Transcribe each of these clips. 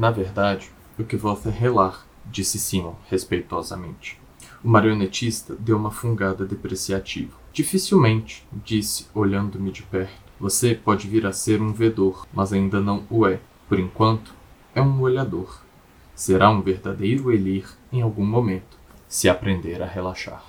Na verdade, o que é relar, disse Simon, respeitosamente. O marionetista deu uma fungada depreciativa. Dificilmente, disse, olhando-me de perto. Você pode vir a ser um vedor, mas ainda não o é. Por enquanto, é um olhador. Será um verdadeiro Elir em algum momento, se aprender a relaxar.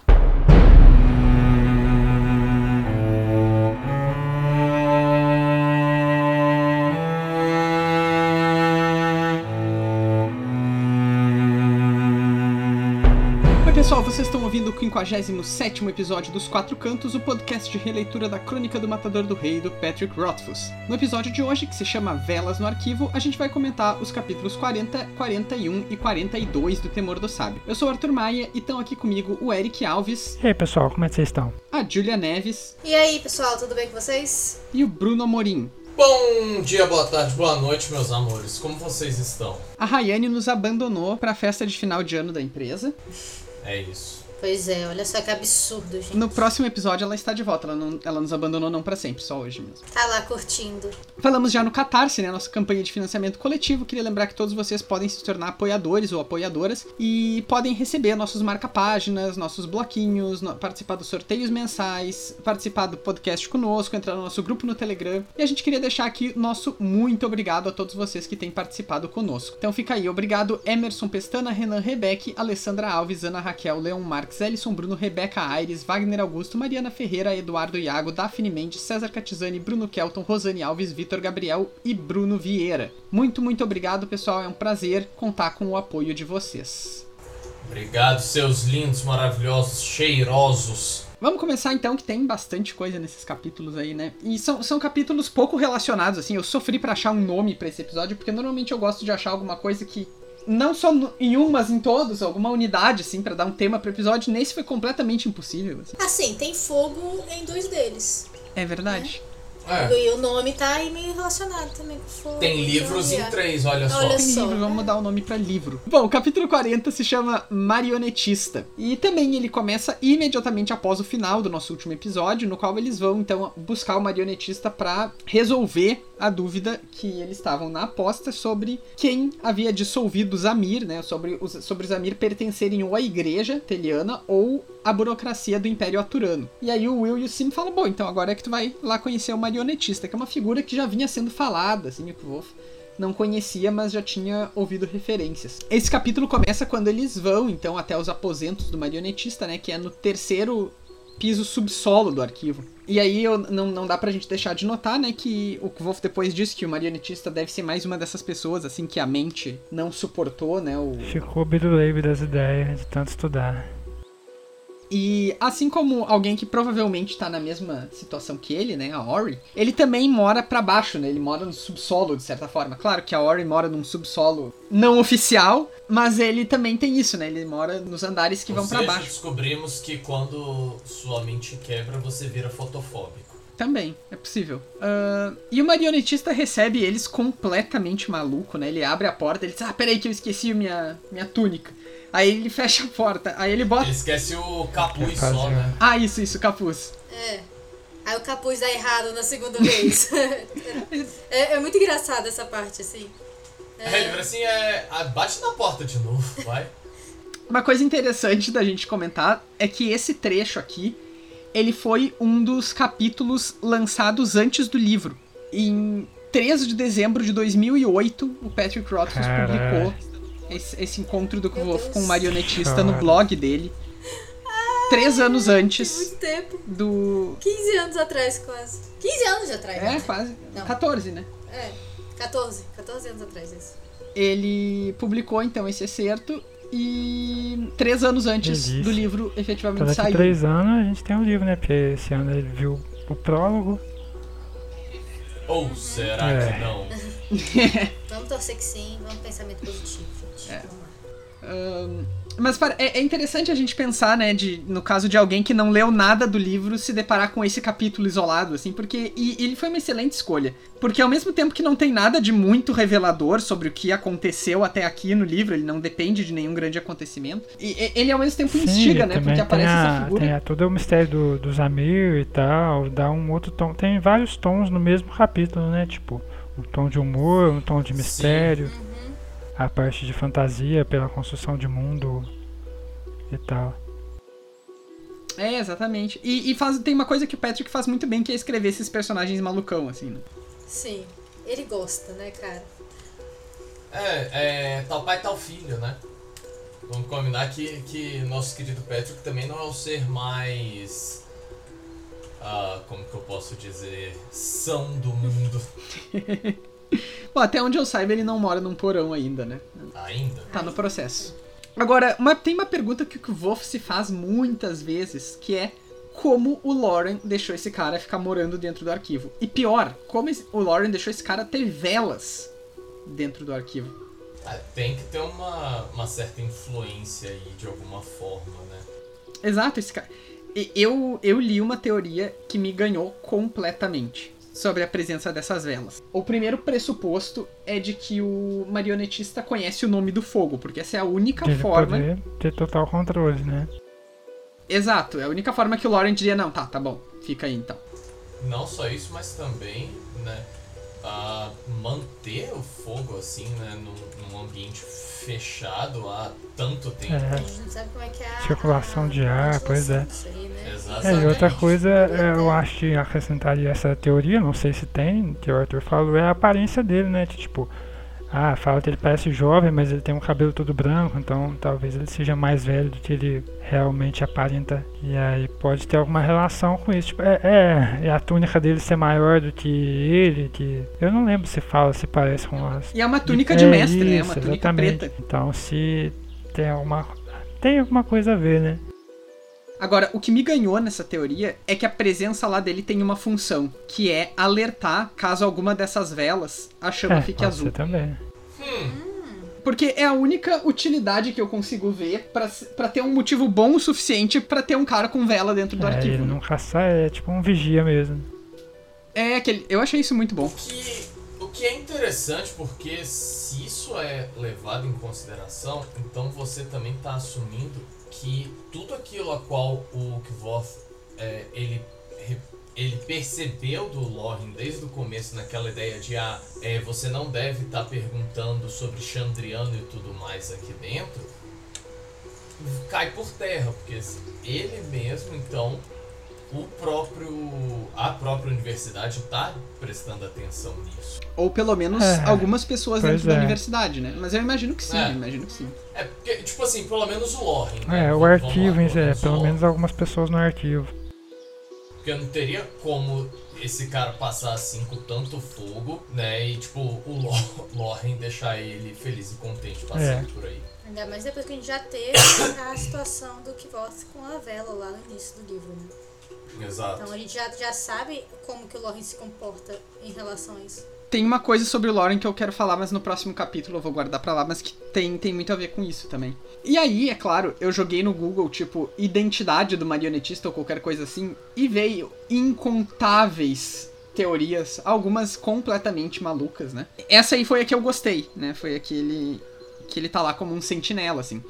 57 episódio dos Quatro Cantos, o podcast de releitura da Crônica do Matador do Rei, do Patrick Rothfuss. No episódio de hoje, que se chama Velas no Arquivo, a gente vai comentar os capítulos 40, 41 e 42 do Temor do Sábio. Eu sou o Arthur Maia e estão aqui comigo o Eric Alves. E aí, pessoal, como é que vocês estão? A Julia Neves. E aí, pessoal, tudo bem com vocês? E o Bruno Amorim. Bom dia, boa tarde, boa noite, meus amores. Como vocês estão? A Rayane nos abandonou para a festa de final de ano da empresa. É isso. Pois é, olha só que absurdo, gente. No próximo episódio ela está de volta, ela, não, ela nos abandonou não para sempre, só hoje mesmo. Tá lá curtindo. Falamos já no Catarse, né, nossa campanha de financiamento coletivo. Queria lembrar que todos vocês podem se tornar apoiadores ou apoiadoras e podem receber nossos marca-páginas, nossos bloquinhos, no, participar dos sorteios mensais, participar do podcast conosco, entrar no nosso grupo no Telegram. E a gente queria deixar aqui nosso muito obrigado a todos vocês que têm participado conosco. Então fica aí, obrigado Emerson Pestana, Renan Rebeck, Alessandra Alves, Ana Raquel, Leon Marques, Ellison Bruno, Rebeca Aires, Wagner Augusto, Mariana Ferreira, Eduardo Iago, Daphne Mendes, César Catizani, Bruno Kelton, Rosane Alves, Vitor Gabriel e Bruno Vieira. Muito, muito obrigado, pessoal. É um prazer contar com o apoio de vocês. Obrigado, seus lindos, maravilhosos, cheirosos. Vamos começar então, que tem bastante coisa nesses capítulos aí, né? E são, são capítulos pouco relacionados, assim. Eu sofri para achar um nome para esse episódio, porque normalmente eu gosto de achar alguma coisa que não só no, em um, mas em todos, alguma unidade, assim, para dar um tema pro episódio. Nesse foi completamente impossível. Assim, assim tem fogo em dois deles. É verdade. É. E o nome tá aí meio relacionado também com fogo. Tem livros em três, olha, só. Tem livro, vamos né? mudar o nome para livro. Bom, o capítulo 40 se chama Marionetista. E também ele começa imediatamente após o final do nosso último episódio, no qual eles vão então buscar o marionetista para resolver a dúvida que eles estavam na aposta sobre quem havia dissolvido Zamir, né? Sobre os, sobre Zamir pertencerem ou à igreja teliana ou à burocracia do Império Aturano. E aí o Will e o Sim falam: bom, então agora é que tu vai lá conhecer o marionetista, que é uma figura que já vinha sendo falada, assim, o Wolf não conhecia, mas já tinha ouvido referências. Esse capítulo começa quando eles vão, então, até os aposentos do marionetista, né? Que é no terceiro piso subsolo do arquivo. E aí eu, não, não dá pra gente deixar de notar, né, que o Wolf depois disse que o marionetista deve ser mais uma dessas pessoas, assim, que a mente não suportou, né? O... Ficou biruleibe das ideias de tanto estudar. E assim como alguém que provavelmente tá na mesma situação que ele, né, a Ori, ele também mora para baixo, né? Ele mora no subsolo de certa forma. Claro que a Ori mora num subsolo não oficial, mas ele também tem isso, né? Ele mora nos andares que Ou vão para baixo. descobrimos que quando sua mente quebra, você vira fotofóbico. Também, é possível. Uh, e o marionetista recebe eles completamente maluco, né? Ele abre a porta, ele diz: Ah, peraí que eu esqueci minha, minha túnica. Aí ele fecha a porta, aí ele bota. Ele esquece o capuz só, né? Ah, isso, isso, capuz. É. Aí o capuz dá errado na segunda vez. é, é, muito engraçado essa parte, assim. É, é ele assim, é. Bate na porta de novo, vai. Uma coisa interessante da gente comentar é que esse trecho aqui, ele foi um dos capítulos lançados antes do livro. Em 13 de dezembro de 2008, o Patrick Rothfuss publicou esse, esse encontro do Wolf com o marionetista no blog dele. Três anos antes. Muito tempo. Do. 15 anos atrás, quase. 15 anos atrás, É, né? quase. Não. 14, né? É, 14. 14 anos atrás, isso. Ele publicou então esse excerto e três anos antes do livro efetivamente Daqui sair. três anos a gente tem um livro, né? Porque esse ano ele viu o prólogo. Ou será é. que não? vamos torcer que sim, vamos pensamento positivo, gente. É. Um, mas é, é interessante a gente pensar, né, de, no caso de alguém que não leu nada do livro, se deparar com esse capítulo isolado, assim, porque. E, ele foi uma excelente escolha. Porque ao mesmo tempo que não tem nada de muito revelador sobre o que aconteceu até aqui no livro, ele não depende de nenhum grande acontecimento. E ele ao mesmo tempo Sim, instiga, né? Porque aparece a, essa figura. Tem a, todo o mistério do, dos Amir e tal, dá um outro tom. Tem vários tons no mesmo capítulo, né? Tipo, um tom de humor, um tom de mistério. Sim. A parte de fantasia pela construção de mundo e tal. É, exatamente. E, e faz, tem uma coisa que o Patrick faz muito bem, que é escrever esses personagens malucão, assim, né? Sim. Ele gosta, né, cara? É, é tal pai, tal filho, né? Vamos combinar que, que nosso querido Patrick também não é o ser mais. Ah, como que eu posso dizer? São do mundo. Bom, até onde eu saiba, ele não mora num porão ainda, né? Ainda? Tá no processo. Agora, uma- tem uma pergunta que o Wolf se faz muitas vezes, que é como o Lauren deixou esse cara ficar morando dentro do arquivo. E pior, como o Lauren deixou esse cara ter velas dentro do arquivo. Ah, tem que ter uma, uma certa influência aí de alguma forma, né? Exato, esse cara. Eu, eu li uma teoria que me ganhou completamente sobre a presença dessas velas. O primeiro pressuposto é de que o marionetista conhece o nome do fogo, porque essa é a única De ele forma. poder ter total controle, né? Exato, é a única forma que o Lauren diria: não, tá, tá bom, fica aí então. Não só isso, mas também, né? Ah, manter o fogo assim, né? Num, num ambiente fechado há tanto tempo. A É. gente não sabe como é que é a. Circulação de ar, pois é. Aí, né? É, Exatamente. e outra coisa, é, eu acho que acrescentaria essa teoria, não sei se tem, que o Arthur falou, é a aparência dele, né? Que, tipo, ah, fala que ele parece jovem, mas ele tem um cabelo todo branco, então talvez ele seja mais velho do que ele realmente aparenta. E aí pode ter alguma relação com isso. Tipo, é, é, e a túnica dele ser maior do que ele, que. Eu não lembro se fala, se parece com as. E é uma túnica de mestre, né? isso, Uma túnica exatamente. preta. Então se tem alguma. Tem alguma coisa a ver, né? Agora, o que me ganhou nessa teoria é que a presença lá dele tem uma função, que é alertar caso alguma dessas velas a chama é, fique pode azul. também. Porque é a única utilidade que eu consigo ver pra pra ter um motivo bom o suficiente pra ter um cara com vela dentro do É, arquivo. ele né? não caça, é tipo um vigia mesmo. É aquele. Eu achei isso muito bom. O que, o que é interessante, porque se isso é levado em consideração, então você também está assumindo que tudo aquilo a qual o Kvoth é, ele, ele percebeu do Lorin desde o começo naquela ideia de ah, é, você não deve estar perguntando sobre Chandriano e tudo mais aqui dentro, cai por terra, porque ele mesmo então o próprio a própria universidade está prestando atenção nisso. Ou pelo menos É, algumas pessoas pois dentro da é. universidade, né? Mas eu imagino que sim, É. imagino que sim. É porque tipo assim, pelo menos o Loren. né? É, o Vamos- lá, arquivo, si, é, menos pelo menos algumas pessoas no arquivo. Porque não teria como esse cara passar assim com tanto fogo, né? E tipo, o Lo- Loren deixar ele feliz e contente passando É. por aí. Ainda mais depois que a gente já teve a situação do Kvoth com a vela lá no início do livro, né? Exato. Então a gente já, já sabe como que o Loren se comporta em relação a isso. Tem uma coisa sobre o Lauren que eu quero falar, mas no próximo capítulo eu vou guardar pra lá, mas que tem, tem muito a ver com isso também. E aí, é claro, eu joguei no Google, tipo, identidade do marionetista ou qualquer coisa assim, e veio incontáveis teorias, algumas completamente malucas, né? Essa aí foi a que eu gostei, né? Foi a que ele, que ele tá lá como um sentinela, assim.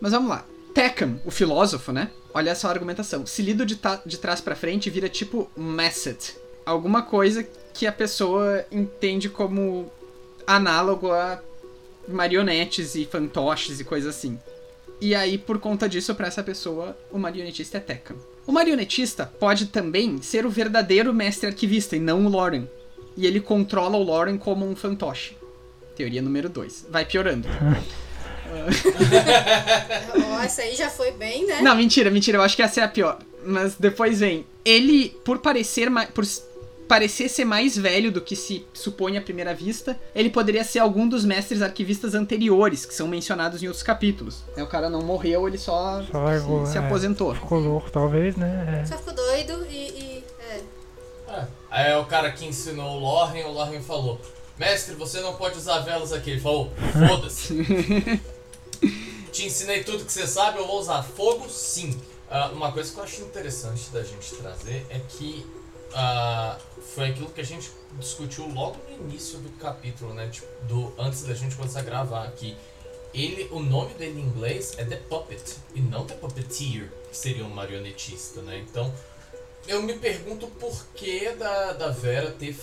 Mas vamos lá. Peckham, o filósofo, né? Olha essa argumentação. Se lido de, de trás pra frente, vira tipo Messet. Alguma coisa que a pessoa entende como análogo a marionetes e fantoches e coisas assim. E aí, por conta disso, pra essa pessoa, o marionetista é Peckham. O marionetista pode também ser o verdadeiro mestre arquivista e não o Lauren. E ele controla o Lauren como um fantoche. Teoria número 2. Vai piorando. Ó, essa aí já foi bem, né? Não, mentira, mentira, eu acho que essa é a pior. Mas depois vem. Ele, por parecer mais. Por parecer ser mais velho do que se supõe à primeira vista, ele poderia ser algum dos mestres arquivistas anteriores, que são mencionados em outros capítulos. É, o cara não morreu, ele só, Só se, se é. aposentou. Ficou louco, talvez, né? Só ficou doido e. e- é. É. Aí é o cara que ensinou o Loren, o Loren falou: Mestre, você não pode usar velas aqui. Ele falou: Foda-se. Te ensinei tudo que você sabe, eu vou usar fogo sim. Ah, uma coisa que eu acho interessante da gente trazer é que ah, foi aquilo que a gente discutiu logo no início do capítulo, né? Tipo, do, antes da gente começar a gravar aqui. Ele, o nome dele em inglês é The Puppet e não The Puppeteer, que seria um marionetista, né? Então, eu me pergunto por que da, da Vera ter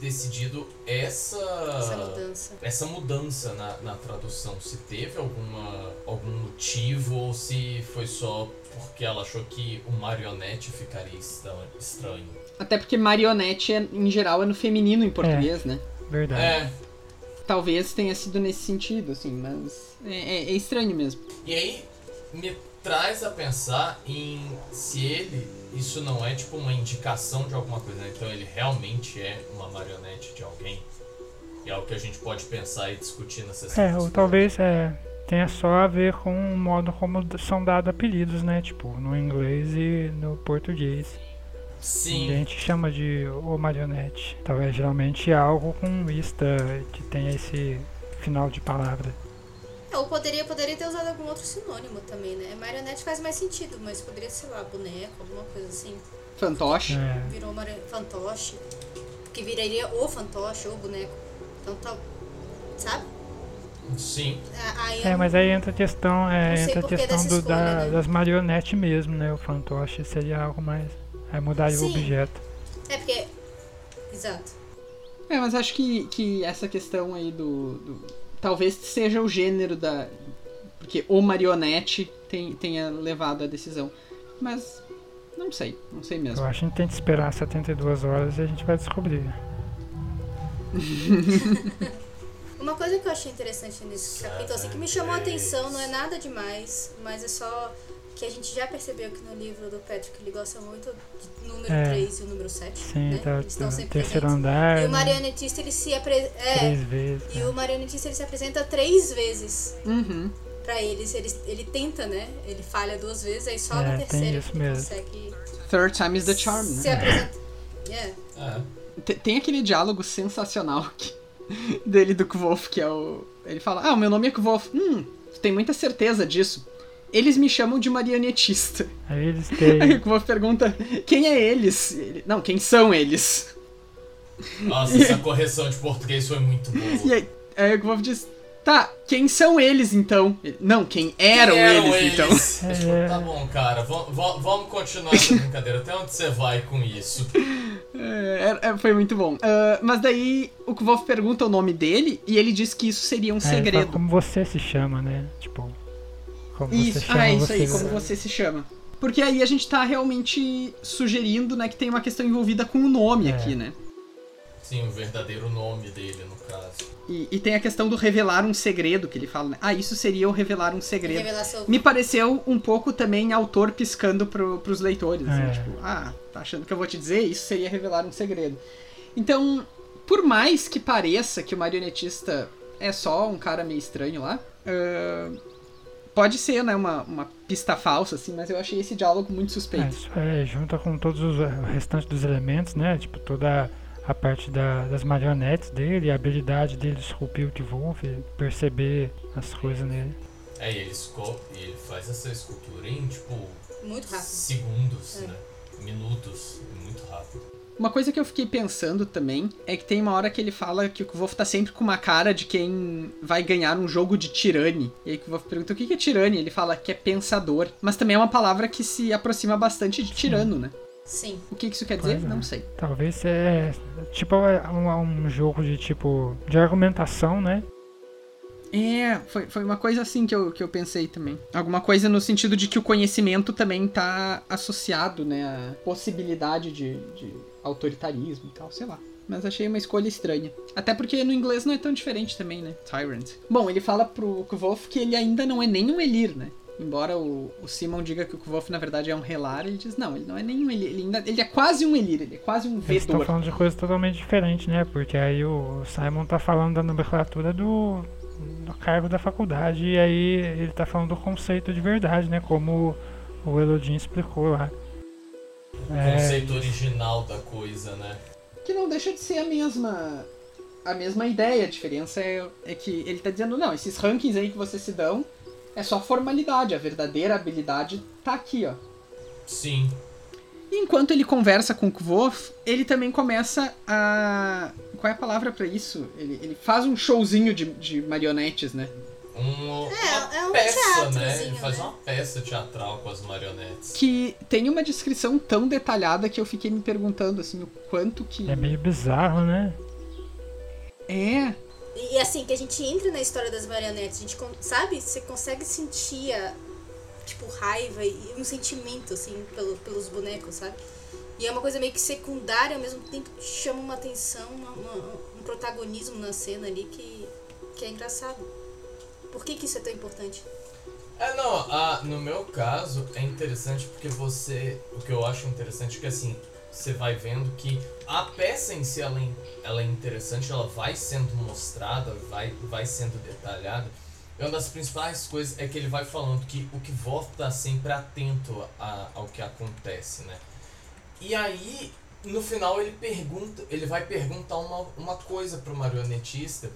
decidido essa Essa mudança. essa mudança na, na tradução? Se teve alguma, algum motivo ou se foi só porque ela achou que o marionete ficaria estra- estranho? Até porque marionete, é, em geral, é no feminino em português, né? Verdade. É, Talvez tenha sido nesse sentido, assim, mas é, é- é estranho mesmo. e aí me traz a pensar em se ele, isso não é tipo uma indicação de alguma coisa, né? então ele realmente é uma marionete de alguém. E é algo que a gente pode pensar e discutir nessa É, sessão. ou talvez é, tenha só a ver com o modo como são dados apelidos, né? Tipo, no inglês e no português. A Sim, gente chama de o marionete. Talvez geralmente é algo com vista que tenha esse final de palavra. É, Ou poderia, poderia ter usado algum outro sinônimo também, né? Marionete faz mais sentido, mas poderia, sei lá, boneco, alguma coisa assim. Fantoche. É, Virou mari- fantoche. Que viraria o fantoche, ou boneco. Então tá. Sabe? sim. Aí é, mas aí entra a questão, é, entra a questão do- escolha, da- né? das marionetes mesmo, né? O fantoche seria algo mais. Aí mudaria o Sim. objeto. É porque. Exato. É, mas acho que, que essa questão aí do, do- Talvez seja o gênero da. Porque o marionete tem, tenha levado a decisão. Mas. Não sei, não sei Eu mesmo. acho que a gente tem que esperar 72 horas e a gente vai descobrir. Uma coisa que eu achei interessante nesse capítulo, assim, que me chamou a atenção, não é nada demais, mas é só que a gente já percebeu que no livro do Patrick ele gosta muito do número É. 3 e o número 7. Sim, né? tá, Eles estão sempre terceiro presentes. andar. E o né? marionetista ele se apresenta. É, Três vezes. e né? o marionetista ele se apresenta três vezes Uhum. pra eles. Ele, ele tenta, né? Ele falha duas vezes, aí só É, na tem terceira isso que ele mesmo. consegue Third time is the charm, se né? apresenta. É. É. Te- Tem aquele diálogo sensacional que- dele do Kvolf, que é o. Ele fala: Ah, o meu nome é Kvolf. Hum, tu tem muita certeza disso. Eles me chamam de marionetista. Aí eles Aí têm. o Kvolf pergunta: Quem é eles? Ele, Não, quem são eles? Nossa, essa correção de português foi muito E boa. aí, aí o diz: Tá, quem são eles então? Não, quem eram, Quem eles, então. É, tipo, tá bom, cara, va- va- vamos continuar essa brincadeira. Até onde você vai com isso? É, é, foi muito bom. Ah, mas daí o Kvolf pergunta o nome dele e ele diz que isso seria um Aí fala segredo. como você se chama, né? Tipo. Como Isso, você chama ah, é isso você. aí, como você se chama. Porque aí a gente tá realmente sugerindo, né, que tem uma questão envolvida com o nome É. aqui, né? Sim, o verdadeiro nome dele, no caso. E, e tem a questão do revelar um segredo, que ele fala, né? Ah, isso seria o revelar um segredo. Revelação. Me pareceu um pouco também autor piscando pro, pros leitores, assim, É. tipo, ah, tá achando que eu vou te dizer? Isso seria revelar um segredo. Então, por mais que pareça que o marionetista é só um cara meio estranho lá, ah, pode ser, né, uma, uma pista falsa, assim, mas eu achei esse diálogo muito É, suspeito. isso é, junta com todos os o restante dos elementos, né? Tipo, toda a parte da- das marionetes dele, a habilidade dele de esculpir o Kvolf, perceber as coisas nele. Aí ele, esco- ele faz essa escultura em, tipo, Muito rápido. segundos, É. né? Minutos. Muito rápido. Uma coisa que eu fiquei pensando também é que tem uma hora que ele fala que o Kvolf tá sempre com uma cara de quem vai ganhar um jogo de tirane. E aí o Kvolf pergunta o que que é tirane? Ele fala que é pensador. Mas também é uma palavra que se aproxima bastante de tirano, né? Sim. O que isso quer dizer? É. Não sei. Talvez é tipo é um, um jogo de tipo de argumentação, né? É, foi, foi uma coisa assim que eu, que eu pensei também. Alguma coisa no sentido de que o conhecimento também tá associado, né? À possibilidade de, de autoritarismo e tal, sei lá. Mas achei uma escolha estranha. Até porque no inglês não é tão diferente também, né? Tyrant. Bom, ele fala pro Kvolf que ele ainda não é nem um Elir, né? Embora o, o Simon diga que o Kvolf na verdade é um Relar, ele diz, não, ele não é nem um Elir. Ele, ainda, ele é quase um Elir, ele é quase um Eles estão vedor. falando de coisas totalmente diferentes, né? Porque aí o Simon tá falando da nomenclatura do, do cargo da faculdade e aí ele tá falando do conceito de verdade, né? Como o Elodin explicou lá. O É, conceito original da coisa, né? Que não deixa de ser a mesma a mesma ideia. A diferença é, é que ele tá dizendo, não, esses rankings aí que vocês se dão é só formalidade. A verdadeira habilidade tá aqui, ó. Sim. E enquanto ele conversa com o Kvolf, ele também começa a. Qual é a palavra pra isso? Ele, ele faz um showzinho de, de marionetes, né? Um, É, é um uma peça, né? Ele faz né? uma peça teatral com as marionetes. Que tem uma descrição tão detalhada que eu fiquei me perguntando, assim, o quanto que. é meio bizarro, né? É. E, assim, que a gente entra na história das marionetes, a gente, sabe? Você consegue sentir a, tipo, raiva e um sentimento, assim, pelo, pelos bonecos, sabe? E é uma coisa meio que secundária, ao mesmo tempo que chama uma atenção, uma- uma- um protagonismo na cena ali que, que é engraçado. Por que, que isso é tão importante? É, não, a, no meu caso é interessante porque você. O que eu acho interessante é que assim, você vai vendo que a peça em si ela, é- ela é interessante, ela vai sendo mostrada, vai, vai sendo detalhada. E uma das principais coisas é que ele vai falando que o Kvorth tá sempre atento a- ao que acontece, né? E aí, no final, ele pergunta, ele vai perguntar uma, uma coisa pro marionetista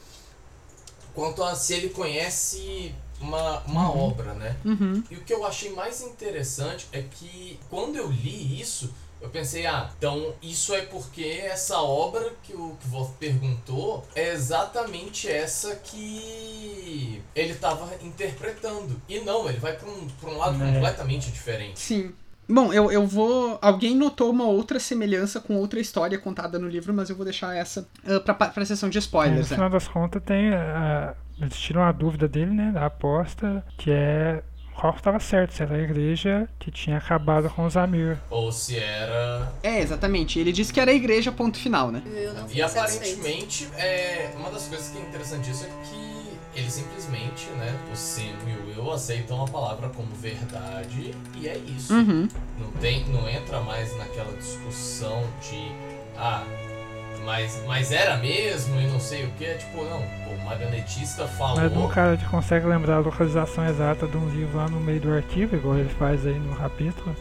quanto a se ele conhece uma, uma obra, né? Uhum. E o que eu achei mais interessante é que quando eu li isso, eu pensei, ah, então isso é porque essa obra que o Kvoth perguntou é exatamente essa que ele estava interpretando. E não, ele vai para um, pra um lado É. completamente diferente. Sim. Bom, eu, eu vou. Alguém notou uma outra semelhança com outra história contada no livro, mas eu vou deixar essa uh, pra, pra sessão de É, no spoilers. né? final das contas, tem. a- eles tiram a dúvida dele, né? Da aposta, que é. Qual estava certo, se era a igreja que tinha acabado com os Amir. Ou se era É, exatamente. Ele disse que era a igreja, ponto final, né? Eu não E aparentemente, é, uma das coisas que é interessante disso é que ele simplesmente, né, o Sam e o Will aceitam a palavra como verdade e é isso. Uhum. Não tem, não entra mais naquela discussão de ah, mas, mas era mesmo e não sei o que. É tipo, não, pô, o marionetista falou. Mas um cara que consegue lembrar a localização exata de um livro lá no meio do arquivo, igual ele faz aí no capítulo,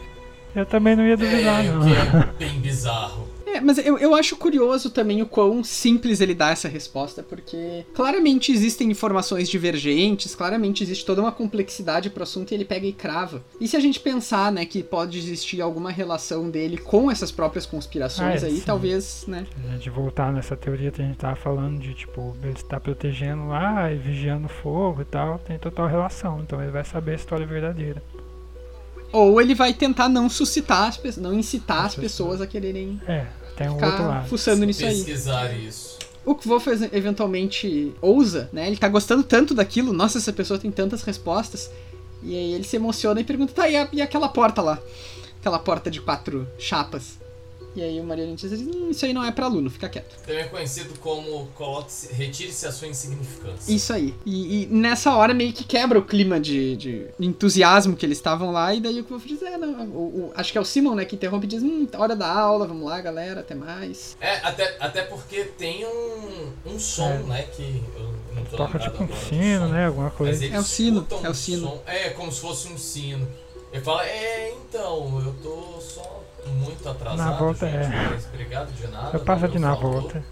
eu também não ia duvidar, é, não. o que é bem bizarro. É, mas eu, eu acho curioso também o quão simples ele dá essa resposta, porque claramente existem informações divergentes, claramente existe toda uma complexidade pro assunto e ele pega e crava. E se a gente pensar, né, que pode existir alguma relação dele com essas próprias conspirações Ah, é, aí, sim. talvez, né? A gente voltar nessa teoria que a gente tava falando de, tipo, ele está protegendo lá e vigiando o fogo e tal, tem total relação. Então ele vai saber a história verdadeira. Ou ele vai tentar não suscitar, as pe- não incitar as As pessoas a quererem É, tem um outro lado. fuçando nisso aí. Pesquisar isso. O Kvolf ex- eventualmente ousa, né? Ele tá gostando tanto daquilo, nossa, essa pessoa tem tantas respostas. E aí ele se emociona e pergunta, tá, e, a- e aquela porta lá? Aquela porta de quatro chapas. E aí o marionetista diz, hum, isso aí não é pra aluno, fica quieto. Também conhecido como coloque-se- retire-se a sua insignificância. Isso aí. E, e nessa hora meio que quebra o clima de, de entusiasmo que eles estavam lá, e daí o Kvolf diz, é, não, o, o- acho que é o Simon, né, que interrompe e diz, hum, hora da aula, vamos lá, galera, até mais. É, até, até porque tem um, um som, É. né? Que eu não tô Toca tipo um sino, som. né? Alguma coisa. É o sino, é o sino. som- é, como se fosse um sino. Ele fala, é, então, eu tô só muito atrasado. Na volta, gente, é. mas obrigado de nada. Eu passo valeu, de na falou. volta.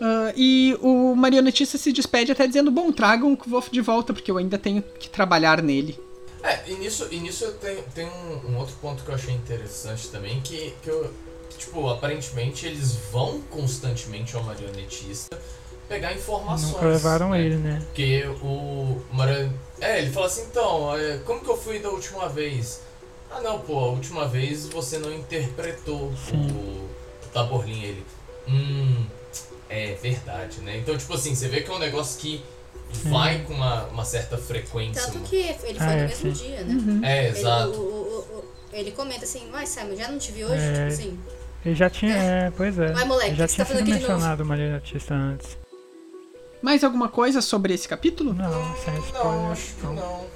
Ah, e o marionetista se despede até dizendo, bom, tragam o Kvolf de volta, porque eu ainda tenho que trabalhar nele. É, e nisso, e nisso eu tenho, tem um, um outro ponto que eu achei interessante também, que, que eu, que, tipo, aparentemente eles vão constantemente ao marionetista pegar informações. Nunca levaram né? ele, né? Porque o Marion... É, ele fala assim, então, é, como que eu fui da última vez? Ah não, pô, a última vez você não interpretou Sim. o, Taborlin, ele. Hum, é verdade, né? Então, tipo assim, você vê que é um negócio que vai com uma, uma certa frequência. Tanto que ele foi Ah, no é, mesmo sim. dia, né? É, Ele, exato. o- o- o- ele comenta assim, mas Simon, já não te vi hoje? É. Tipo assim. Ele já tinha. É, pois é. Vai, moleque, ele já tá tinha sido de novo? mencionado o marionetista antes. Mais alguma coisa sobre esse capítulo? Não, sem Hum, spoiler. não, acho que não. não.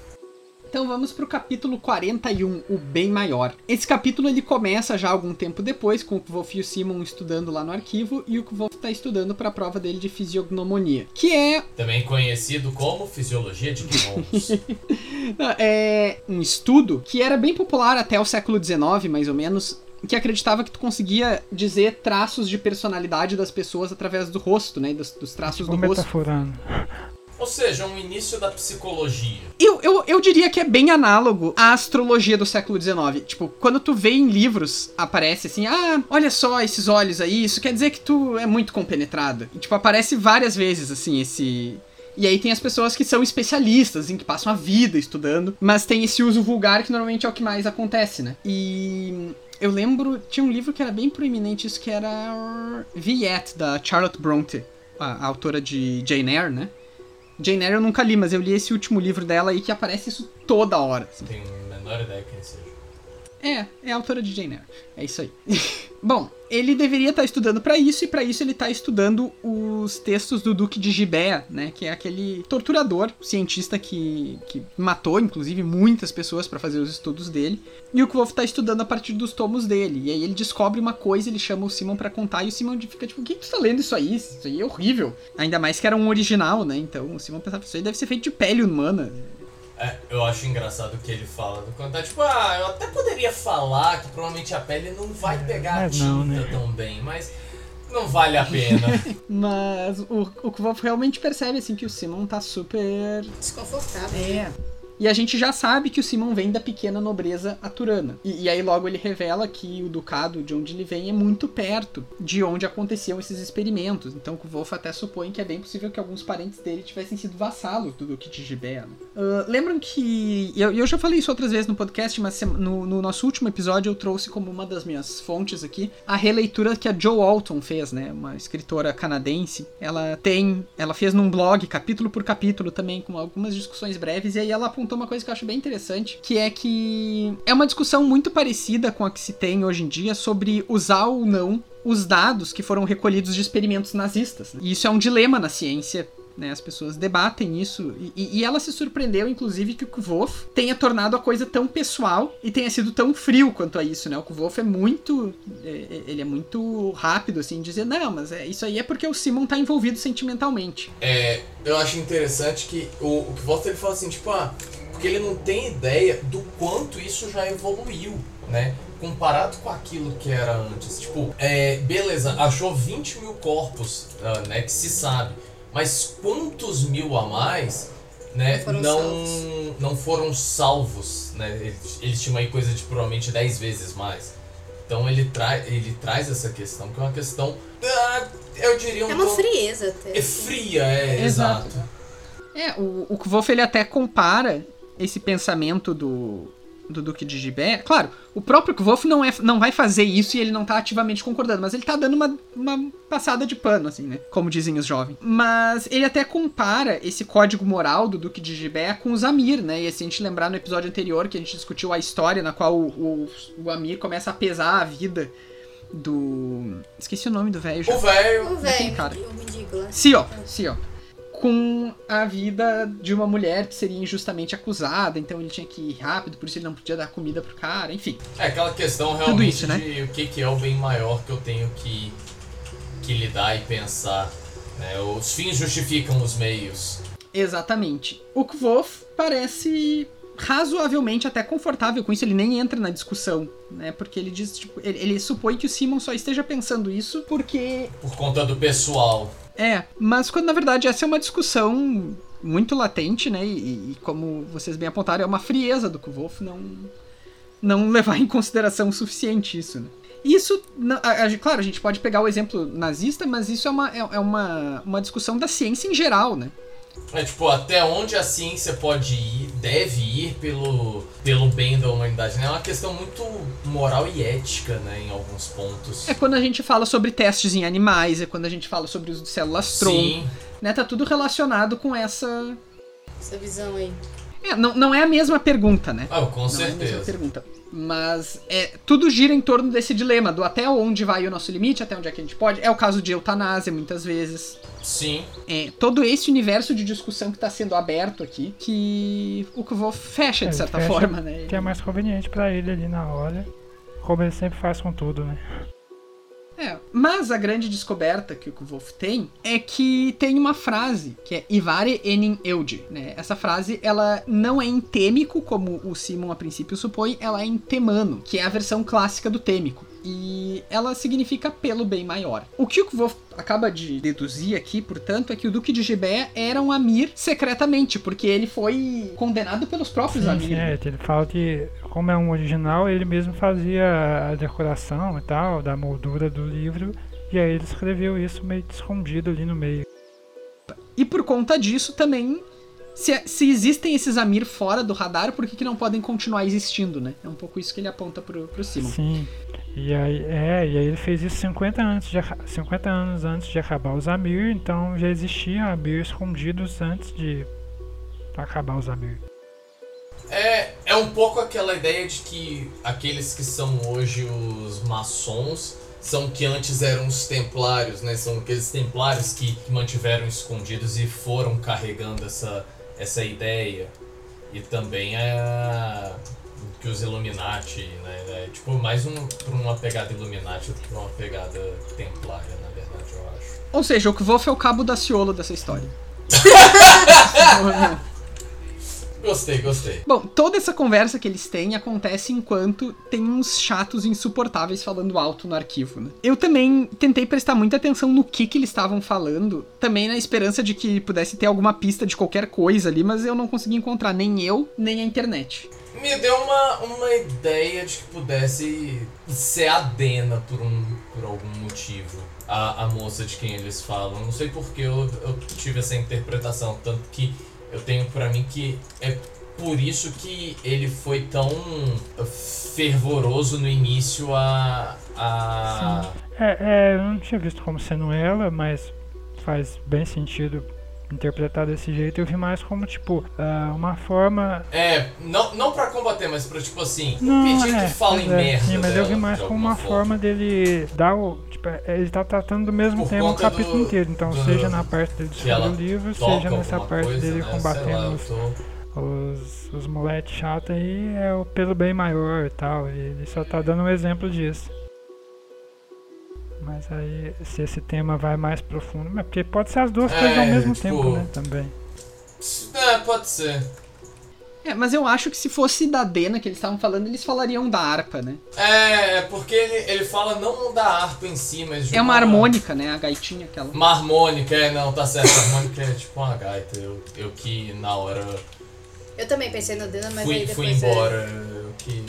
Então vamos pro capítulo 41, o bem maior. Esse capítulo ele começa já algum tempo depois, com o Kvolf e o Simon estudando lá no arquivo, e o Kvolf tá estudando para a prova dele de fisiognomonia, que é, Também conhecido como Fisiologia de Gnomos. é um estudo que era bem popular até o século XIX, mais ou menos, que acreditava que tu conseguia dizer traços de personalidade das pessoas através do rosto, né, dos, dos traços Tipo do rosto. Ou seja, um início da psicologia. Eu, eu, eu diria que é bem análogo à astrologia do século XIX. Tipo, quando tu vê em livros, aparece assim, ah, olha só esses olhos aí, isso quer dizer que tu é muito compenetrado. E, tipo, aparece várias vezes, assim, esse... E aí tem as pessoas que são especialistas, em que passam a vida estudando, mas tem esse uso vulgar que normalmente é o que mais acontece, né? E... Eu lembro, tinha um livro que era bem proeminente, isso que era Viet, da Charlotte Bronte. a, a autora de Jane Eyre, né? Jane Eyre eu nunca li, mas eu li esse último livro dela aí que aparece isso toda hora. assim. Tenho menor ideia quem seja. É, é autora de Jane Eyre. É isso aí. Bom, ele deveria estar estudando pra isso, e pra isso ele tá estudando os textos do Duque de Gibea, né? Que é aquele torturador, cientista que, que matou, inclusive, muitas pessoas pra fazer os estudos dele. E o Kvolf tá estudando a partir dos tomos dele. E aí ele descobre uma coisa, ele chama o Simon pra contar, e o Simon fica tipo, o que tu tá lendo isso aí? Isso aí é horrível. Ainda mais que era um original, né? Então o Simon pensava, isso aí deve ser feito de pele humana. É, eu acho engraçado o que ele fala do quando tá tipo, ah, eu até poderia falar que provavelmente a pele não vai pegar a tinta não, né? tão bem, mas não vale a pena. Mas o, o Kvolf realmente percebe, assim, que o Simon tá super Desconfortável. É. E a gente já sabe que o Simon vem da pequena nobreza aturana. E, e aí logo ele revela que o ducado de onde ele vem é muito perto de onde aconteciam esses experimentos. Então o Wolf até supõe que é bem possível que alguns parentes dele tivessem sido vassalos do Duque de? Ah, lembram que. Eu, eu já falei isso outras vezes no podcast, mas no, no nosso último episódio eu trouxe como uma das minhas fontes aqui a releitura que a Jo Alton fez, né? Uma escritora canadense. Ela tem. Ela fez num blog, capítulo por capítulo também, com algumas discussões breves, e aí ela apontou uma coisa que eu acho bem interessante, que é que é uma discussão muito parecida com a que se tem hoje em dia sobre usar ou não os dados que foram recolhidos de experimentos nazistas. né? E isso é um dilema na ciência né, as pessoas debatem isso e- e, ela se surpreendeu, inclusive, que o Kvolf tenha tornado a coisa tão pessoal e tenha sido tão frio quanto a isso, né? O Kvolf é muito, é- é- ele é muito rápido assim, dizer não, mas é, isso aí é porque o Simon tá envolvido sentimentalmente. É, eu acho interessante que o, o volta ele fala assim, tipo, ah, porque ele não tem ideia do quanto isso já evoluiu, né? Comparado com aquilo que era antes. Tipo, é, beleza, achou 20 mil corpos, ah, né? Que se sabe. Mas quantos mil a mais, né? Não foram Não, salvos. não foram salvos, né? Eles, eles tinham aí coisa de provavelmente 10 vezes mais. Então ele, tra ele traz essa questão, que é uma questão, ah, eu diria um É uma pouco- frieza até. É fria, é, Exato. exato. É, o, o ele até compara esse pensamento do, do Duque de Gibé. Claro, o próprio Kvolf não, é, não vai fazer isso e ele não tá ativamente concordando, mas ele tá dando uma, uma passada de pano, assim, né? Como dizem os jovens. Mas ele até compara esse código moral do Duque de Gibé com os Amir, né? E se a gente lembrar no episódio anterior que a gente discutiu a história na qual o, o, o Amir começa a pesar a vida do. Esqueci o nome do velho. O velho. O velho, cara. o mendigo lá. Cio, Cio. Com a vida de uma mulher que seria injustamente acusada, então ele tinha que ir rápido, por isso ele não podia dar comida pro cara, enfim. É aquela questão realmente isso, né? de o que, que é o bem maior que eu tenho que, que lidar e pensar. né? Os fins justificam os meios. Exatamente. O Kvolf parece razoavelmente até confortável com isso, ele nem entra na discussão, né? Porque ele diz, tipo, ele, ele supõe que o Simon só esteja pensando isso porque Por conta do pessoal. É, mas quando na verdade essa é uma discussão muito latente, né? E, e como vocês bem apontaram, é uma frieza do Kvolf não, não levar em consideração o suficiente isso, né? Isso, claro, a gente pode pegar o exemplo nazista, mas isso é uma, é, é uma, uma discussão da ciência em geral, né? É tipo, até onde a ciência pode ir, deve ir pelo, pelo bem da humanidade. Né? É uma questão muito moral e ética, né? Em alguns pontos. É quando a gente fala sobre testes em animais, é quando a gente fala sobre o uso de células tronco, Sim. né? Tá tudo relacionado com essa... Essa visão aí. É, não, não é a mesma pergunta, né? Ah, com Não é a mesma certeza. pergunta. Mas é, tudo gira em torno desse dilema do até onde vai o nosso limite, até onde é que a gente pode. É o caso de eutanásia, muitas vezes. Sim. É todo esse universo de discussão que está sendo aberto aqui, que o Kvolf fecha, de É, certa fecha forma, né? Que é mais conveniente pra ele ali na hora. Como ele sempre faz com tudo, né? É, mas a grande descoberta que o Kvolf tem é que tem uma frase que é Ivare enin eude, né? Essa frase, ela não é em têmico, como o Simon a princípio supõe, ela é em temano, que é a versão clássica do têmico. E ela significa pelo bem maior. O que o Kvolf acaba de deduzir aqui, portanto, é que o Duque de Gibé era um Amir secretamente, porque ele foi condenado pelos próprios Sim, Amir. sim, é, ele fala que, como é um original, ele mesmo fazia a decoração e tal, da moldura do livro, e aí ele escreveu isso meio escondido ali no meio. E por conta disso também, se, se existem esses Amir fora do radar, por que, que não podem continuar existindo, né? É um pouco isso que ele aponta pro, pro Simon. Sim. E aí, é, e aí ele fez isso 50, antes de, 50 anos antes de acabar os Amir, então já existia Amir escondidos antes de acabar os Amir. É, é um pouco aquela ideia de que aqueles que são hoje os maçons são que antes eram os templários, né? São aqueles templários que, que mantiveram escondidos e foram carregando essa, essa ideia. E também é que os Illuminati, né? É tipo mais um, por uma pegada Illuminati do que uma pegada templária, na verdade, eu acho. Ou seja, o Kvof é o cabo da Ciolo dessa história. Gostei, gostei. Bom, toda essa conversa que eles têm acontece enquanto tem uns chatos insuportáveis falando alto no arquivo, né? Eu também tentei prestar muita atenção no que que eles estavam falando, também na esperança de que pudesse ter alguma pista de qualquer coisa ali, mas eu não consegui encontrar nem eu, nem a internet. Me deu uma, uma ideia de que pudesse ser a Dena por, um, por algum motivo. A, a moça de quem eles falam. Não sei porque eu, eu tive essa interpretação. Tanto que eu tenho pra mim que é por isso que ele foi tão fervoroso no início a. a... É, é, eu não tinha visto como sendo ela, mas faz bem sentido interpretar desse jeito. Eu vi mais como, tipo, uh, uma forma. É, não, não pra combater, mas pra, tipo assim, Não, impedir é, que falem pois é, merda. Sim, mas eu vi dela, mais como uma forma dele dar o. Tipo, é, ele tá tratando do mesmo Por tema o capítulo do- inteiro. Então, do- seja na parte dele descobrir o livro, seja nessa parte coisa, dele né? Combatendo os, tô- os, os moleques chatos aí, é o pelo bem maior e tal. E ele só tá dando um exemplo disso. Mas aí, se esse tema vai mais profundo. Mas porque pode ser as duas É, coisas ao mesmo tipo- tempo, né? Também. É, pode ser. É, mas eu acho que se fosse da Dena que eles estavam falando, eles falariam da harpa, né? É, é porque ele, ele fala não da harpa em si, mas de É uma harmônica, né? A gaitinha aquela. Uma harmônica, é, não, tá certo. A harmônica é tipo uma gaita. Eu, eu que na hora Eu também pensei na Dena, mas aí fui, fui depois é- embora. Eu que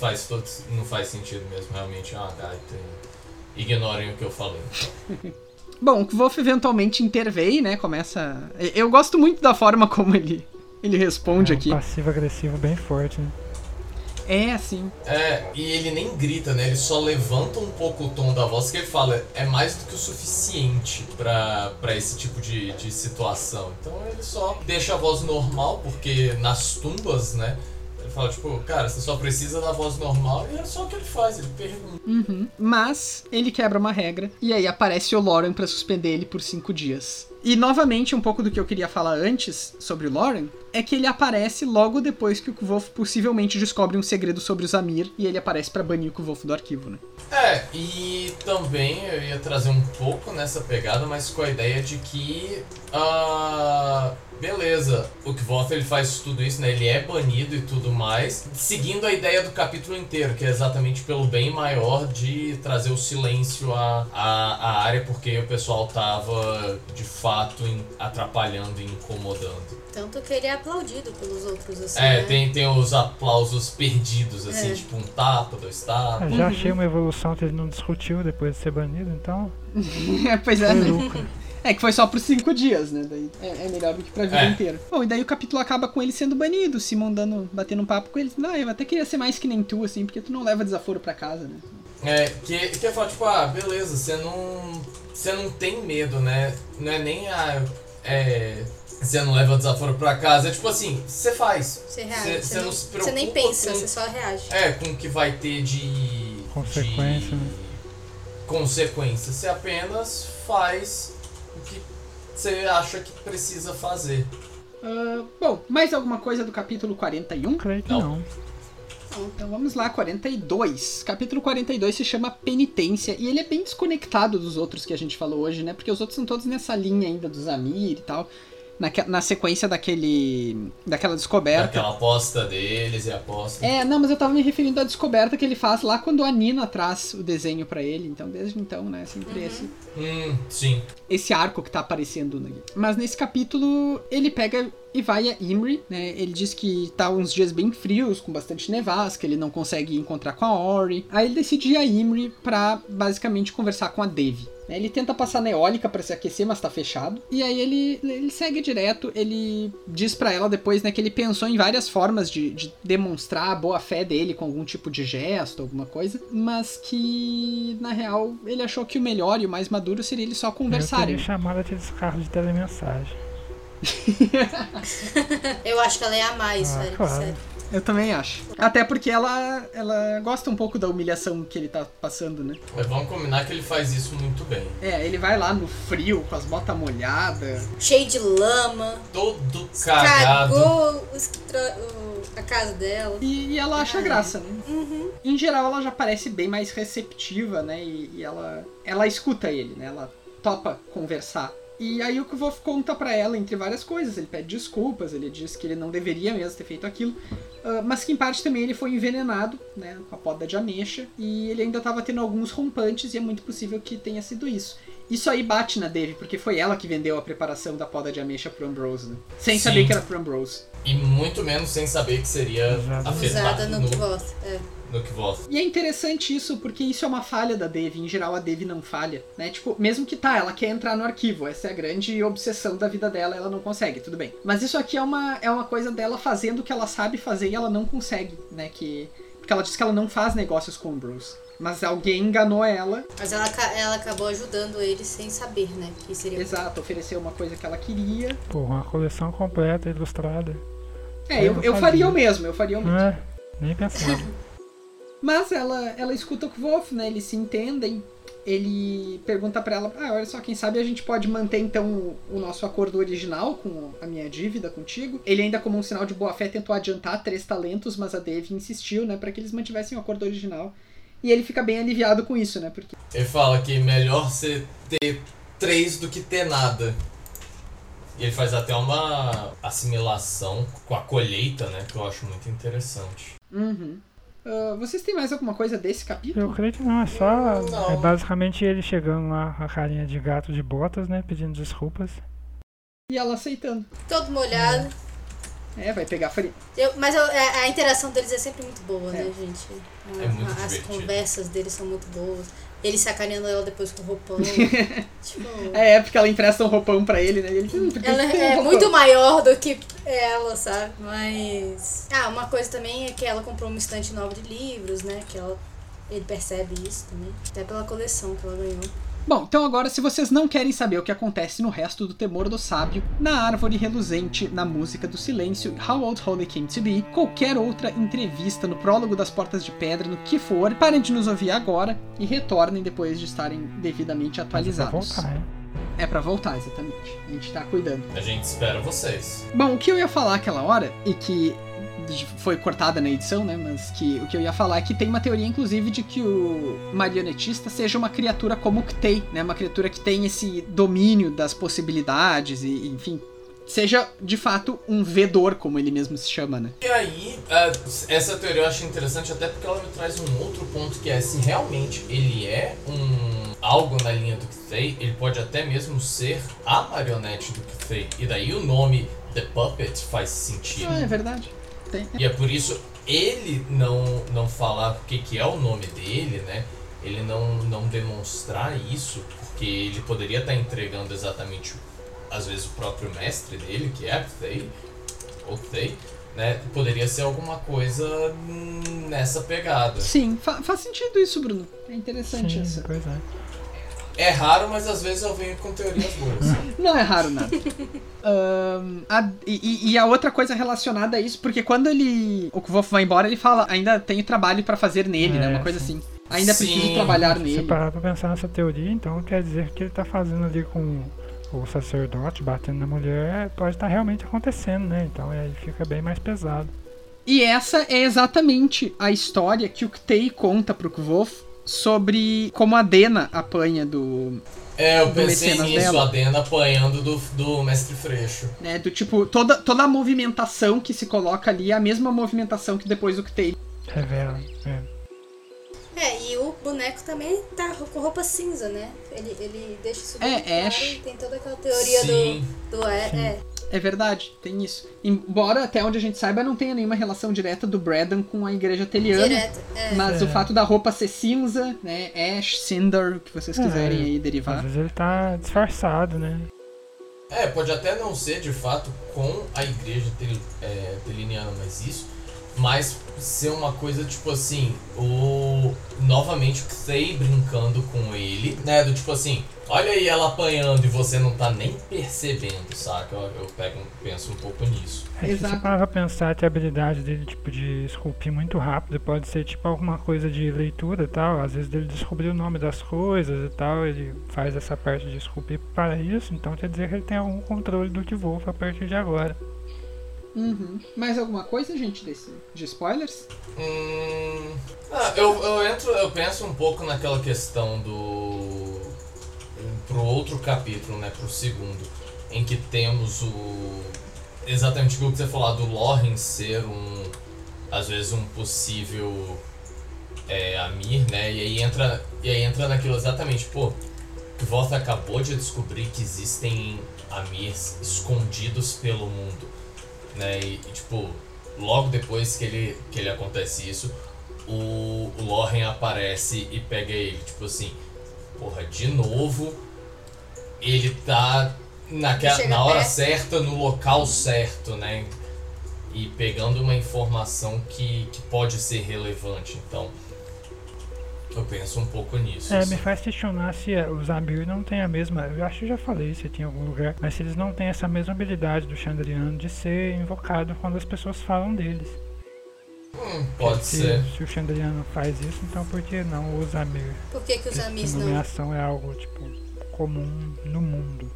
faz todo, não faz sentido mesmo, realmente é uma gaita. Ignorem o que eu falei. Bom, o Kvof eventualmente intervém, né? Começa. Eu gosto muito da forma como ele, ele responde é um aqui. passivo-agressivo bem forte, né? É, assim. É, e ele nem grita, né? Ele só levanta um pouco o tom da voz que ele fala, é mais do que o suficiente pra, pra esse tipo de, de situação. Então ele só deixa a voz normal, porque nas tumbas, né? Fala, tipo, cara, você só precisa da voz normal e é só o que ele faz, ele pergunta. Uhum. Mas ele quebra uma regra e aí aparece o Lauren pra suspender ele por cinco dias. E novamente, um pouco do que eu queria falar antes sobre o Lauren é que ele aparece logo depois que o Kvolf possivelmente descobre um segredo sobre os Amir e ele aparece pra banir o Kvolf do arquivo, né? É, e também eu ia trazer um pouco nessa pegada, mas com a ideia de que. ah, beleza, o Kvoth ele faz tudo isso, né? Ele é banido e tudo mais, seguindo a ideia do capítulo inteiro, que é exatamente pelo bem maior de trazer o silêncio à, à, à área, porque o pessoal tava de fato em- atrapalhando e incomodando. Tanto que ele é aplaudido pelos outros, assim. É, né? tem, tem os aplausos perdidos, assim, É. tipo um tapa, dois tapas. Eu já achei uma evolução que ele não discutiu depois de ser banido, então. É, pois é. É que foi só por cinco dias, né? Daí é, é melhor do que pra vida É. inteira. Bom, e daí o capítulo acaba com ele sendo banido, Simon dando, batendo um papo com ele. Não, eu até queria ser mais que nem tu, assim, porque tu não leva desaforo pra casa, né? É, que, que eu falo, tipo, ah, beleza, você não. Você não tem medo, né? Não é nem a. É. Você não leva o desaforo pra casa. É tipo assim, você faz. Você reage. Você- não, não se você nem preocupa pensa, você só reage. É, com o que vai ter de. Consequência, de né? Consequência. Você apenas faz o que você acha que precisa fazer. Ah, bom, mais alguma coisa do capítulo 41? Creio que Não. não. Então vamos lá, 42. Capítulo 42 se chama Penitência e ele é bem desconectado dos outros que a gente falou hoje, né? Porque os outros são todos nessa linha ainda dos Amir e tal. Na, na sequência daquele. daquela descoberta. Aquela aposta deles e aposta. É, não, mas eu tava me referindo à descoberta que ele faz lá quando a Nina traz o desenho pra ele. Então, desde então, né, sempre esse, Hum, sim. esse arco que tá aparecendo. Né? Mas nesse capítulo, ele pega e vai a Imri, né? Ele diz que tá uns dias bem frios, com bastante nevasca, ele não consegue encontrar com a Ori. Aí ele decide ir a Imri pra, basicamente, conversar com a Devi. Ele tenta passar na eólica pra se aquecer, mas tá fechado. E aí ele, ele segue direto, ele diz pra ela depois, né, que ele pensou em várias formas de, de demonstrar a boa fé dele com algum tipo de gesto, alguma coisa, mas que, na real, ele achou que o melhor e o mais maduro seria eles só Eu conversarem. teria chamado aqueles carros de telemensagem. Eu acho que ela ia amar isso, Ah, velho. claro. Sério. Eu também acho. Até porque ela, ela gosta um pouco da humilhação que ele tá passando, né? Mas vamos combinar que ele faz isso muito bem. É, ele vai lá no frio, com as botas molhadas. Cheio de lama. Todo cagado. Cagou a casa dela. E, e ela acha Ah, graça, né? Uhum. Em geral, ela já parece bem mais receptiva, né? E, e ela, ela escuta ele, né? Ela topa conversar. E aí o Kvolf conta pra ela, entre várias coisas, ele pede desculpas, ele diz que ele não deveria mesmo ter feito aquilo, ah, mas que em parte também ele foi envenenado, né, com a poda de ameixa, e ele ainda tava tendo alguns rompantes, e é muito possível que tenha sido isso. Isso aí bate na Dave, porque foi ela que vendeu a preparação da poda de ameixa pro Ambrose, né? Sem Sim. saber que era pro Ambrose. E muito menos sem saber que seria Usada no, no. É. no Kvoth. E é interessante isso, porque isso é uma falha da Dev. Em geral, a Dev não falha, né? Tipo, mesmo que tá, ela quer entrar no arquivo. Essa é a grande obsessão da vida dela, ela não consegue, tudo bem. Mas isso aqui é uma, é uma coisa dela fazendo o que ela sabe fazer e ela não consegue, né? Que, porque ela diz que ela não faz negócios com o Bruce. Mas alguém enganou ela, Mas ela, ela acabou ajudando ele sem saber, né? Que seria. exato, ofereceu uma coisa que ela queria. Pô, uma coleção completa, ilustrada. É, Eu eu, eu faria o mesmo, eu faria o mesmo. É, nem pensava. Mas ela, ela escuta o Kvolf, né? Eles se entendem. Ele pergunta pra ela: Ah, olha só, quem sabe a gente pode manter então o, nosso acordo original com a minha dívida contigo. Ele, ainda como um sinal de boa fé, tentou adiantar três talentos, mas a Dave insistiu, né? Pra que eles mantivessem o acordo original. E ele fica bem aliviado com isso, né? Porque. Ele fala que melhor você ter três do que ter nada. E ele faz até uma assimilação com a colheita, né? Que eu acho muito interessante. Uhum. Ah, vocês têm mais alguma coisa desse Eu capítulo? creio que não, é só. Não. É basicamente ele chegando lá com a carinha de gato de botas, né? Pedindo desculpas. E ela aceitando. Todo molhado. É, vai pegar farinha. Eu- mas eu- a, a interação deles é sempre muito boa, É. né, gente? A- É muito As divertido. conversas deles são muito boas. Ele sacaneando ela depois com o roupão. tipo. É, porque ela empresta um roupão pra ele, né? Ele, hum, Ela um é roupão? muito maior do que ela, sabe? Mas. Ah, uma coisa também é que ela comprou uma estante nova de livros, né? Que ela. Ele percebe isso também. Até pela coleção que ela ganhou. Bom, então agora, se vocês não querem saber o que acontece no resto do Temor do Sábio, na Árvore Reluzente, na Música do Silêncio, How Old Holy Came to Be, qualquer outra entrevista no prólogo das Portas de Pedra, no que for, parem de nos ouvir agora e retornem depois de estarem devidamente é pra atualizados. voltar, hein? É pra voltar, exatamente. A gente tá cuidando. A gente espera vocês. Bom, o que eu ia falar aquela hora, e que foi cortada na edição, né? Mas que o que eu ia falar é que tem uma teoria, inclusive, de que o marionetista seja uma criatura como o Ktei, né? Uma criatura que tem esse domínio das possibilidades e, enfim, seja de fato um vedor, como ele mesmo se chama, né? E aí, essa teoria eu acho interessante até porque ela me traz um outro ponto que é se realmente ele é um algo na linha do Kthei, ele pode até mesmo ser a marionete do Kthei. E daí o nome The Puppet faz sentido. Ah, é verdade. Tem. E é por isso ele não, não falar o que, que é o nome dele, né? Ele não, não demonstrar isso, porque ele poderia estar entregando exatamente, às vezes, o próprio mestre dele, que é a Kthei, ou Kthei, né? Poderia ser alguma coisa nessa pegada. Sim, fa- faz sentido isso, Bruno. É interessante Sim, essa. pois é. É raro, mas às vezes eu venho com teorias boas. Não é raro nada. Ahn, a- e, e a outra coisa relacionada a isso, porque quando ele. O Kvolf vai embora, ele fala, ainda tenho trabalho pra fazer nele, né? É, Uma coisa sim. assim. Ainda Sim. preciso trabalhar Se nele. parar pra pensar nessa teoria, então quer dizer que ele tá fazendo ali com o sacerdote batendo na mulher, pode estar realmente acontecendo, né? Então aí fica bem mais pesado. E essa é exatamente a história que o Ktei conta pro Kvolf sobre como a Dena apanha do. É, eu Do pensei nisso, dela. a Dena apanhando do, do mestre Freixo. Né, do tipo, toda, toda a movimentação que se coloca ali é a mesma movimentação que depois o Ktei. Revela. É. É, e o boneco também tá com roupa cinza, né? Ele, ele deixa isso bem É, claro e tem toda aquela teoria Sim. do, do é, Sim. é. É verdade, tem isso. Embora até onde a gente saiba não tenha nenhuma relação direta do Bradan com a igreja teliana. Direto. É. Mas É. o fato da roupa ser cinza, né? Ash, Cinder, o que vocês É, quiserem aí Às derivar. vezes ele tá disfarçado, né? É, pode até não ser de fato com a igreja tel, é, teliniana, mas isso. Mas ser uma coisa tipo assim, o. Novamente o Thay brincando com ele, né? Do tipo assim, olha aí ela apanhando e você não tá nem percebendo, saca? Eu, eu pego, penso um pouco nisso. É que se Exato. você parar pra pensar que a habilidade dele, tipo, de esculpir muito rápido pode ser, tipo, alguma coisa de leitura e tal. Às vezes ele descobriu o nome das coisas e tal, ele faz essa parte de esculpir para isso, então quer dizer que ele tem algum controle do Wolf a partir de agora. Uhum. Mais alguma coisa, gente, desse, de spoilers? Hum. Ah, eu, eu entro, eu penso um pouco naquela questão do. Pro outro capítulo, né? Pro segundo. Em que temos o. Exatamente o que você falou, do Loren ser um. às vezes um possível. É, Amir, né? E aí entra. E aí entra naquilo exatamente, pô. Voth acabou de descobrir que existem Amirs escondidos pelo mundo. Né? E, e, tipo, logo depois que ele, que ele acontece isso, o, o Loren aparece e pega ele. Tipo assim, porra, de novo, ele tá naquela, na hora perto. certa, no local certo, né? E pegando uma informação que, que pode ser relevante. Então, eu penso um pouco nisso. É, assim. me faz questionar se os Amir não têm a mesma. Eu acho que eu já falei isso aqui em algum lugar. Mas se eles não têm essa mesma habilidade do Chandriano de ser invocado quando as pessoas falam deles. Hum, pode se, ser. Se o Chandriano faz isso, então por que não os Amir? Por que, que os amis não? nomeação é algo, tipo, comum no mundo.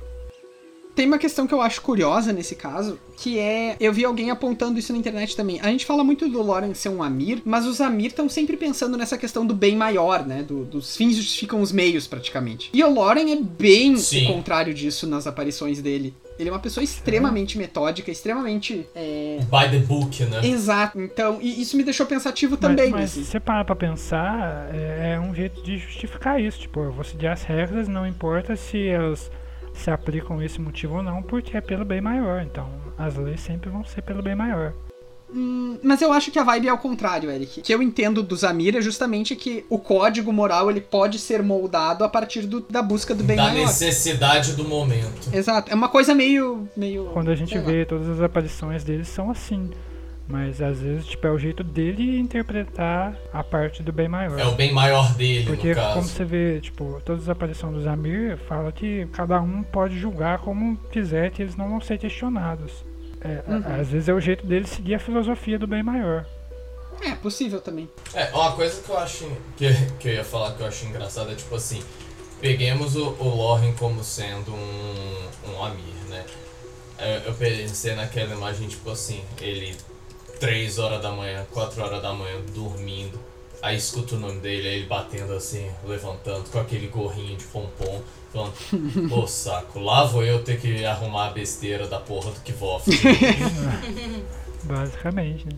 Tem uma questão que eu acho curiosa nesse caso, que é. Eu vi alguém apontando isso na internet também. A gente fala muito do Loren ser um Amir, mas os Amir estão sempre pensando nessa questão do bem maior, né? Do- dos fins justificam os meios, praticamente. E o Loren é bem Sim. o contrário disso nas aparições dele. Ele é uma pessoa extremamente metódica, extremamente. É... By the book, né? Exato. Então, e isso me deixou pensativo também. Mas, mas assim. se você parar pra pensar, é, é um jeito de justificar isso. Tipo, eu vou seguir as regras, não importa se elas se aplicam esse motivo ou não, porque é pelo bem maior. Então, as leis sempre vão ser pelo bem maior. Hum, mas eu acho que a vibe é ao contrário, Eric. O que eu entendo dos Amir é justamente que o código moral ele pode ser moldado a partir do- da busca do bem da maior. necessidade do momento. Exato. É uma coisa meio. meio Quando a gente sei lá. vê todas as aparições deles são assim. Mas às vezes, tipo, é o jeito dele interpretar a parte do bem maior. É o bem maior dele, Porque no como você vê, tipo, todas as aparições dos Amir fala que cada um pode julgar como quiser, que eles não vão ser questionados. É, Uhum. Às vezes é o jeito dele seguir a filosofia do bem maior. É, possível também. É, uma coisa que eu acho. Que, que eu ia falar que eu acho engraçado é tipo assim. Peguemos o, o Loren como sendo um, um Amir, né? É, Eu pensei naquela imagem, tipo assim, ele 3 horas da manhã, 4 horas da manhã, dormindo. Aí escuta o nome dele, aí ele batendo assim, levantando com aquele gorrinho de pompom, falando, pô saco, lá vou eu ter que arrumar a besteira da porra do Kvof. Basicamente, né?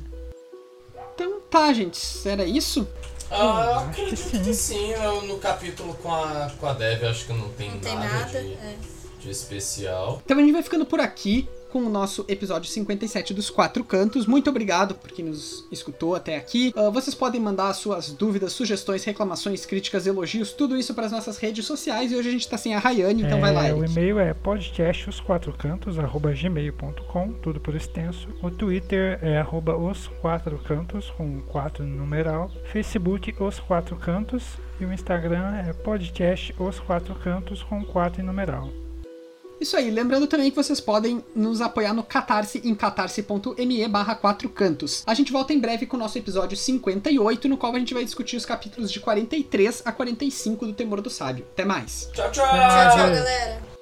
Então tá, gente. Era isso? Ah, eu acho que acredito sim. que sim. Eu, no capítulo com a, com a Dev, acho que não tem Não tem nada, nada. de, é. de especial. Então a gente vai ficando por aqui com o nosso episódio 57 dos Quatro Cantos. Muito obrigado por quem nos escutou até aqui. Ah, vocês podem mandar suas dúvidas, sugestões, reclamações, críticas, elogios, tudo isso para as nossas redes sociais. E hoje a gente tá sem a Rayane, então É, vai lá, O Eric. e-mail é podcastosquatrocantos.gmail.com, tudo por extenso. O Twitter é arroba os quatro cantos, com quatro no numeral. Facebook, os quatro cantos. E o Instagram é podcast os quatro cantos, com quatro em numeral. Isso aí, lembrando também que vocês podem nos apoiar no Catarse em catarse.me barra quatro cantos. A gente volta em breve com o nosso episódio 58, no qual a gente vai discutir os capítulos de 43 a 45 do Temor do Sábio. Até mais! Tchau, tchau! Tchau, tchau, galera.